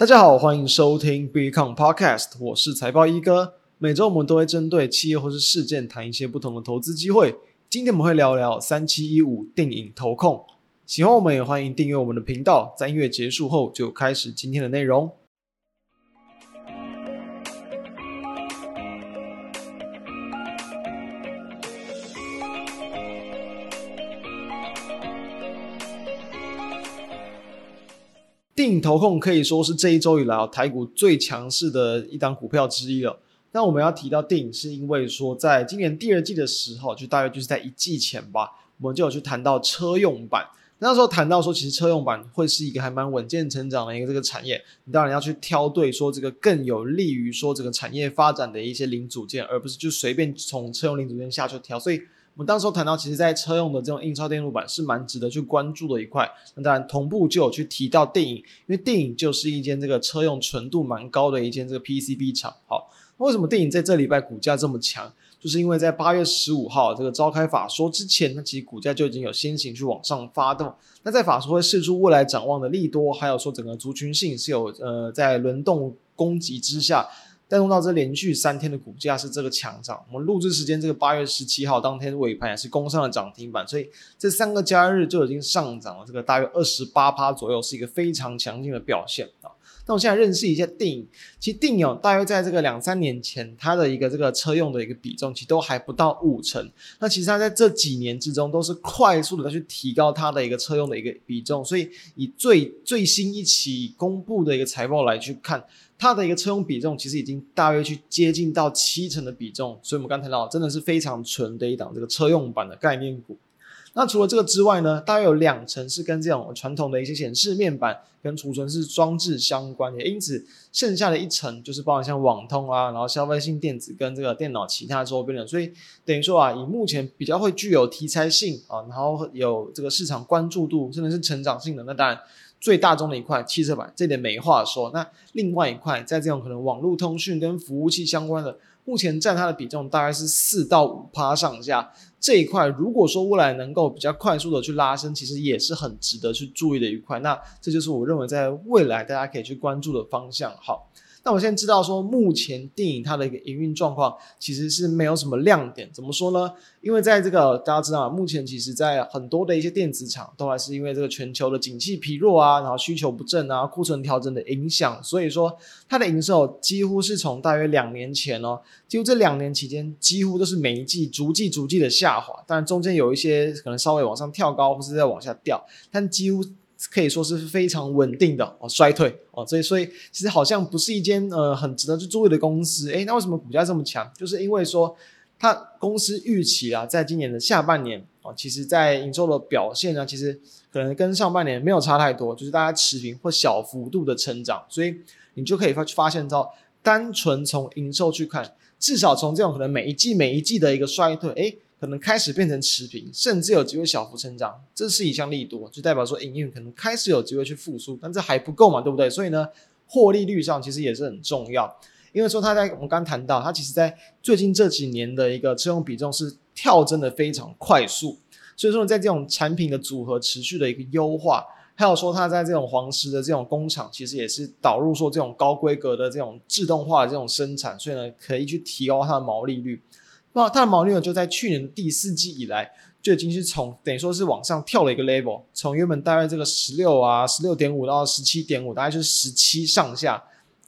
大家好，欢迎收听 Becon Podcast，我是财报一哥。每周我们都会针对企业或是事件谈一些不同的投资机会。今天我们会聊聊三七一五电影投控。喜欢我们也欢迎订阅我们的频道。在音乐结束后，就开始今天的内容。定颖投控可以说是这一周以来台股最强势的一档股票之一了。那我们要提到定颖，是因为说在今年第二季的时候，就大约就是在一季前吧，我们就有去谈到车用版。那时候谈到说，其实车用版会是一个还蛮稳健成长的一个这个产业。你当然要去挑对说这个更有利于说这个产业发展的一些零组件，而不是就随便从车用零组件下去挑。所以。我们当时候谈到，其实，在车用的这种印钞电路板是蛮值得去关注的一块。那当然，同步就有去提到电影，因为电影就是一间这个车用纯度蛮高的一间这个 PCB 厂。好，那为什么电影在这礼拜股价这么强？就是因为在八月十五号这个召开法说之前，那其实股价就已经有先行去往上发动。那在法说会释出未来展望的利多，还有说整个族群性是有呃在轮动攻击之下。带动到这连续三天的股价是这个强涨。我们录制时间这个八月十七号当天尾盘也是攻上了涨停板，所以这三个交易日就已经上涨了这个大约二十八趴左右，是一个非常强劲的表现啊。那我现在认识一下定颖，其实定颖大约在这个两三年前，它的一个这个车用的一个比重其实都还不到五成。那其实它在这几年之中都是快速的去提高它的一个车用的一个比重，所以以最最新一期公布的一个财报来去看。它的一个车用比重其实已经大约去接近到七成的比重，所以我们刚才谈到真的是非常纯的一档这个车用版的概念股。那除了这个之外呢，大约有两层是跟这种传统的一些显示面板跟储存式装置相关，的因此剩下的一层就是包含像网通啊，然后消费性电子跟这个电脑其他周边的。所以等于说啊，以目前比较会具有题材性啊，然后有这个市场关注度，甚至是成长性的，那当然。最大宗的一块汽车板，这点没话说。那另外一块，在这种可能网络通讯跟服务器相关的，目前占它的比重大概是四到五趴上下。这一块如果说未来能够比较快速的去拉升，其实也是很值得去注意的一块。那这就是我认为在未来大家可以去关注的方向。好。那我现在知道说，目前电影它的一个营运状况其实是没有什么亮点。怎么说呢？因为在这个大家知道，目前其实在很多的一些电子厂都还是因为这个全球的景气疲弱啊，然后需求不振啊，库存调整的影响，所以说它的营收几乎是从大约两年前哦，几乎这两年期间几乎都是每一季逐季逐季的下滑，当然中间有一些可能稍微往上跳高，或是在往下掉，但几乎。可以说是非常稳定的哦，衰退哦，所以所以其实好像不是一间呃很值得去注意的公司，诶，那为什么股价这么强？就是因为说它公司预期啊，在今年的下半年哦，其实在营收的表现呢，其实可能跟上半年没有差太多，就是大家持平或小幅度的成长，所以你就可以发发现到，单纯从营收去看，至少从这种可能每一季每一季的一个衰退，诶。可能开始变成持平，甚至有机会小幅成长，这是一项利多，就代表说营运可能开始有机会去复苏，但这还不够嘛，对不对？所以呢，获利率上其实也是很重要，因为说它在我们刚谈到，它其实在最近这几年的一个车用比重是跳增的非常快速，所以说在这种产品的组合持续的一个优化，还有说它在这种黄石的这种工厂，其实也是导入说这种高规格的这种自动化的这种生产，所以呢，可以去提高它的毛利率。那它的毛利呢，就在去年第四季以来，就已经是从等于说是往上跳了一个 level，从原本大概这个十六啊、十六点五到十七点五，大概就是十七上下，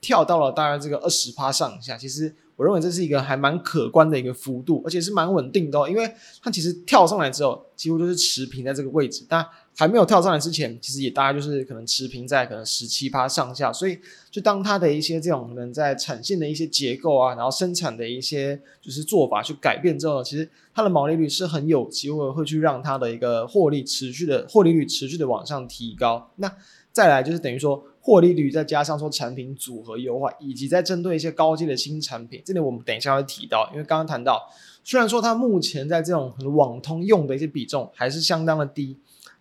跳到了大概这个二十趴上下。其实我认为这是一个还蛮可观的一个幅度，而且是蛮稳定的哦，因为它其实跳上来之后，几乎就是持平在这个位置，但还没有跳上来之前，其实也大概就是可能持平在可能十七趴上下，所以就当它的一些这种可能在产线的一些结构啊，然后生产的一些就是做法去改变之后，其实它的毛利率是很有机会会去让它的一个获利持续的获利率持续的往上提高。那再来就是等于说获利率再加上说产品组合优化，以及在针对一些高阶的新产品，这里我们等一下会提到，因为刚刚谈到，虽然说它目前在这种网通用的一些比重还是相当的低。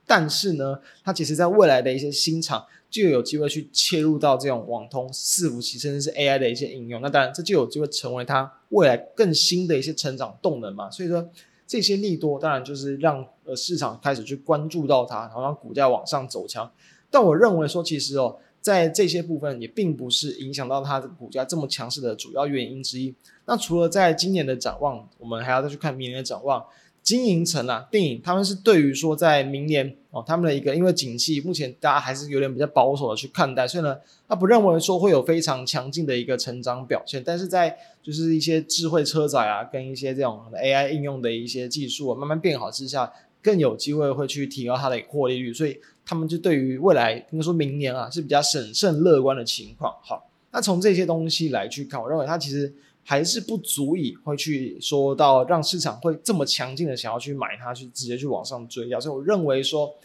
但是呢，它其实在未来的一些新厂就有机会去切入到这种网通、伺服器，甚至是 AI 的一些应用。那当然，这就有机会成为它未来更新的一些成长动能嘛。所以说，这些利多当然就是让呃市场开始去关注到它，然后让股价往上走强。但我认为说，其实哦，在这些部分也并不是影响到它的股价这么强势的主要原因之一。那除了在今年的展望，我们还要再去看明年的展望。经营层啊，电影他们是对于说在明年哦，他们的一个因为景气目前大家还是有点比较保守的去看待，所以呢，他不认为说会有非常强劲的一个成长表现。但是在就是一些智慧车载啊，跟一些这种 AI 应用的一些技术慢慢变好之下，更有机会会去提高它的获利率。所以他们就对于未来应该说明年啊是比较审慎乐观的情况。好，那从这些东西来去看，我认为它其实。还是不足以会去说到让市场会这么强劲的想要去买它，去直接去往上追掉。所以我认为说，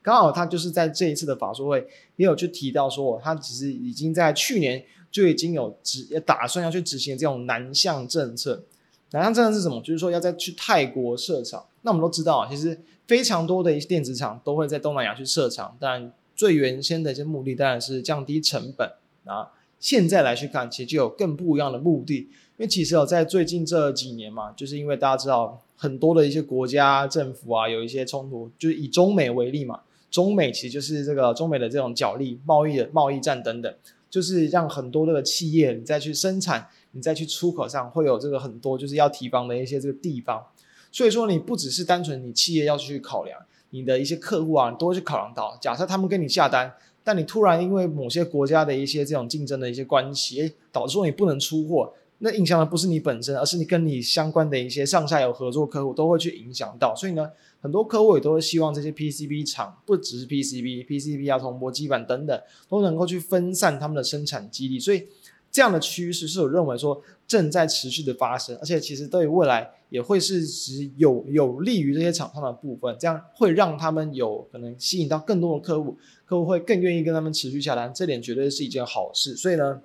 刚好他就是在这一次的法说会也有去提到说，他其实已经在去年就已经有执打算要去执行这种南向政策。南向政策是什么？就是说要再去泰国设厂。那我们都知道，其实非常多的一些电子厂都会在东南亚去设厂，但最原先的一些目的当然是降低成本啊。现在来去看，其实就有更不一样的目的。因为其实哦，在最近这几年嘛，就是因为大家知道很多的一些国家政府啊，有一些冲突，就是以中美为例嘛，中美其实就是这个中美的这种角力、贸易的贸易战等等，就是让很多的企业你再去生产、你再去出口上会有这个很多就是要提防的一些这个地方。所以说，你不只是单纯你企业要去考量，你的一些客户啊，你都会去考量到。假设他们跟你下单，但你突然因为某些国家的一些这种竞争的一些关系，导致说你不能出货。那影响的不是你本身，而是你跟你相关的一些上下游合作客户都会去影响到。所以呢，很多客户也都会希望这些 PCB 厂，不只是 PCB，PCB 啊、铜箔基板等等，都能够去分散他们的生产基地。所以这样的趋势是我认为说正在持续的发生，而且其实对于未来也会是只有有利于这些厂商的部分，这样会让他们有可能吸引到更多的客户，客户会更愿意跟他们持续下单，这点绝对是一件好事。所以呢。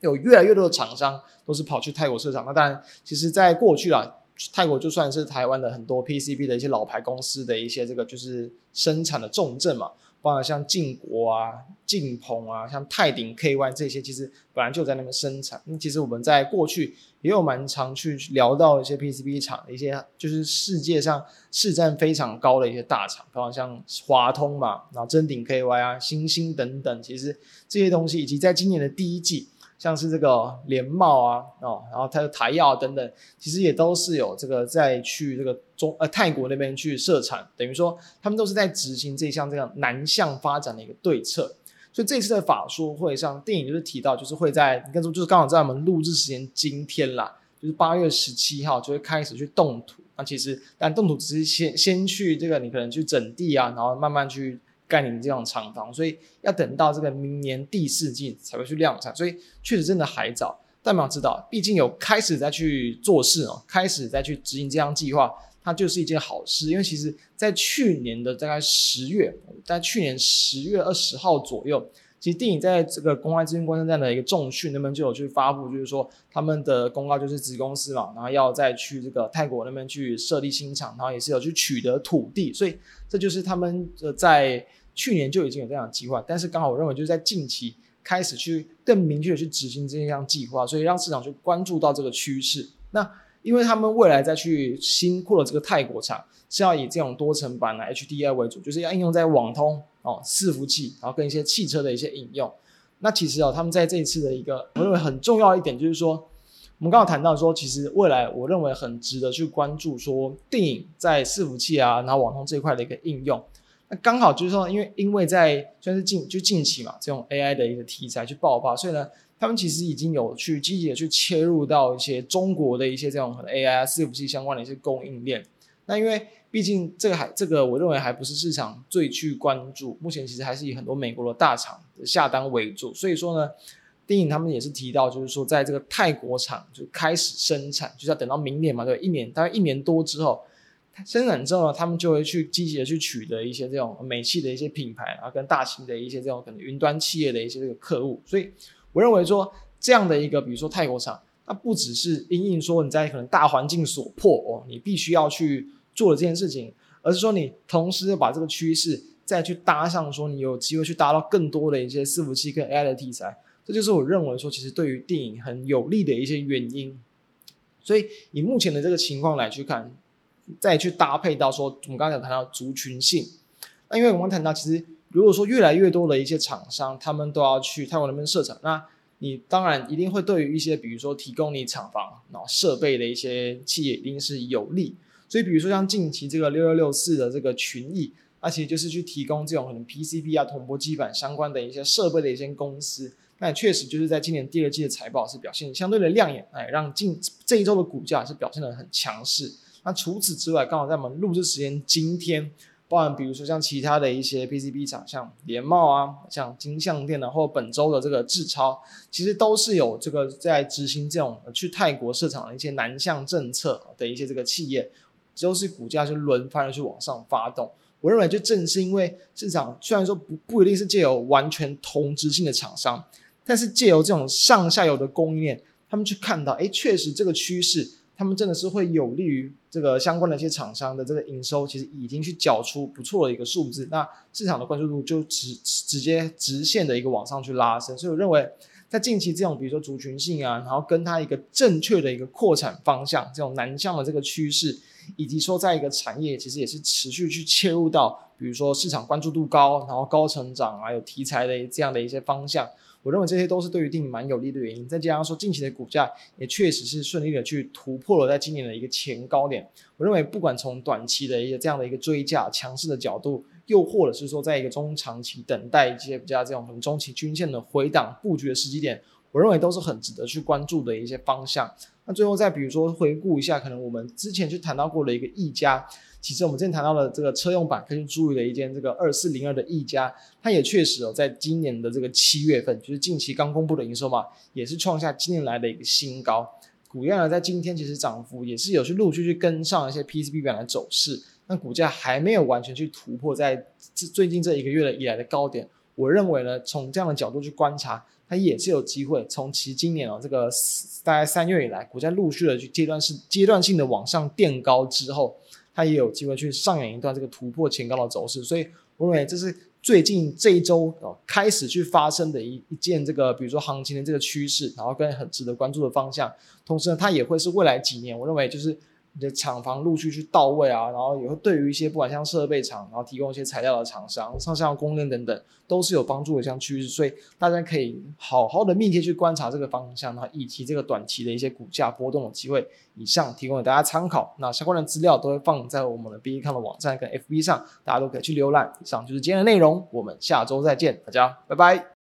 有越来越多的厂商都是跑去泰国设厂，那当然，其实，在过去啊，泰国就算是台湾的很多 PCB 的一些老牌公司的一些这个就是生产的重镇嘛，包括像晋国啊、晋鹏啊、像泰鼎 KY 这些，其实本来就在那边生产。那其实我们在过去也有蛮常去聊到一些 PCB 厂一些，就是世界上市占非常高的一些大厂，包括像华通嘛，然后臻鼎 KY 啊、星星等等，其实这些东西以及在今年的第一季。像是这个联茂啊，哦，然后它的台药等等，其实也都是有这个在去这个中呃泰国那边去设厂，等于说他们都是在执行这项这样南向发展的一个对策。所以这次的法说会上，电影就是提到，就是会在你看说就是刚好在我们录制时间今天啦，就是八月十七号就会开始去动土。那其实但动土只是先先去这个你可能去整地啊，然后慢慢去。盖你这种厂房，所以要等到这个明年第四季才会去量产，所以确实真的还早。但我们要知道，毕竟有开始在去做事哦，开始在去执行这项计划，它就是一件好事。因为其实在去年的大概十月，在去年十月二十号左右。其实电影在这个公开资讯观测站的一个重讯那边就有去发布，就是说他们的公告就是子公司嘛，然后要再去这个泰国那边去设立新厂，然后也是有去取得土地，所以这就是他们呃在去年就已经有这样的计划，但是刚好我认为就是在近期开始去更明确的去执行这项计划，所以让市场去关注到这个趋势。那因为他们未来再去新扩的这个泰国厂是要以这种多层板的 HDI 为主，就是要应用在网通。哦，伺服器，然后跟一些汽车的一些应用。那其实哦，他们在这一次的一个，我认为很重要一点就是说，我们刚刚谈到说，其实未来我认为很值得去关注说，电影在伺服器啊，然后网通这一块的一个应用。那刚好就是说，因为因为在算是近就近期嘛，这种 AI 的一个题材去爆发，所以呢，他们其实已经有去积极的去切入到一些中国的一些这种可能 AI 伺服器相关的一些供应链。那因为毕竟这个还这个，我认为还不是市场最去关注。目前其实还是以很多美国的大厂的下单为主。所以说呢，电影他们也是提到，就是说在这个泰国厂就开始生产，就是要等到明年嘛，对，一年大概一年多之后，生产之后呢，他们就会去积极的去取得一些这种美系的一些品牌，然后跟大型的一些这种可能云端企业的一些这个客户。所以我认为说这样的一个，比如说泰国厂，那不只是因应说你在可能大环境所迫哦，你必须要去。做了这件事情，而是说你同时把这个趋势再去搭上，说你有机会去搭到更多的一些伺服器跟 AI 的题材，这就是我认为说其实对于电影很有利的一些原因。所以以目前的这个情况来去看，再去搭配到说我们刚才有谈到族群性，那因为我们谈到其实如果说越来越多的一些厂商，他们都要去泰国那边设厂，那你当然一定会对于一些比如说提供你厂房然后设备的一些企业一定是有利。所以比如说像近期这个六六六四的这个群益，那其实就是去提供这种可能 PCB 啊、铜箔基板相关的一些设备的一些公司。那确实就是在今年第二季的财报是表现相对的亮眼，哎，让近这一周的股价是表现得很强势。那除此之外，刚好在我们录制时间今天。包含比如说像其他的一些 PCB 厂，像联茂啊，像金像电啊，或本周的这个智超，其实都是有这个在执行这种去泰国市场的一些南向政策的一些这个企业，都是股价就轮番的去往上发动。我认为就正是因为市场虽然说不不一定是借由完全同质性的厂商，但是借由这种上下游的供应链，他们去看到，哎，确实这个趋势。他们真的是会有利于这个相关的一些厂商的这个营收，其实已经去缴出不错的一个数字，那市场的关注度就直直接直线的一个往上去拉升，所以我认为在近期这种比如说族群性啊，然后跟它一个正确的一个扩产方向，这种南向的这个趋势，以及说在一个产业其实也是持续去切入到，比如说市场关注度高，然后高成长还有题材的这样的一些方向。我认为这些都是对于定蛮有利的原因，再加上说近期的股价也确实是顺利的去突破了在今年的一个前高点。我认为不管从短期的一个这样的一个追价强势的角度，又或者是说在一个中长期等待一些比较这种中期均线的回档布局的时机点，我认为都是很值得去关注的一些方向。那最后再比如说回顾一下，可能我们之前去谈到过的一个溢价。其实我们之前谈到的这个车用板，可以注意的一间这个二四零二的溢价，它也确实哦，在今年的这个七月份，就是近期刚公布的营收嘛，也是创下今年来的一个新高。股价呢，在今天其实涨幅也是有去陆续去跟上一些 PCB 板的走势，那股价还没有完全去突破在最近这一个月的以来的高点。我认为呢，从这样的角度去观察，它也是有机会从其今年哦这个大概三月以来，股价陆续的去阶段是阶段性的往上垫高之后。它也有机会去上演一段这个突破前高的走势，所以我认为这是最近这一周哦开始去发生的一一件这个，比如说行情的这个趋势，然后跟很值得关注的方向。同时呢，它也会是未来几年，我认为就是。你的厂房陆续去到位啊，然后也会对于一些不管像设备厂，然后提供一些材料的厂商、上下游供应等等，都是有帮助的像趋势，所以大家可以好好的密切去观察这个方向，然后以及这个短期的一些股价波动的机会。以上提供给大家参考，那相关的资料都会放在我们的 BECON 的网站跟 FB 上，大家都可以去浏览。以上就是今天的内容，我们下周再见，大家拜拜。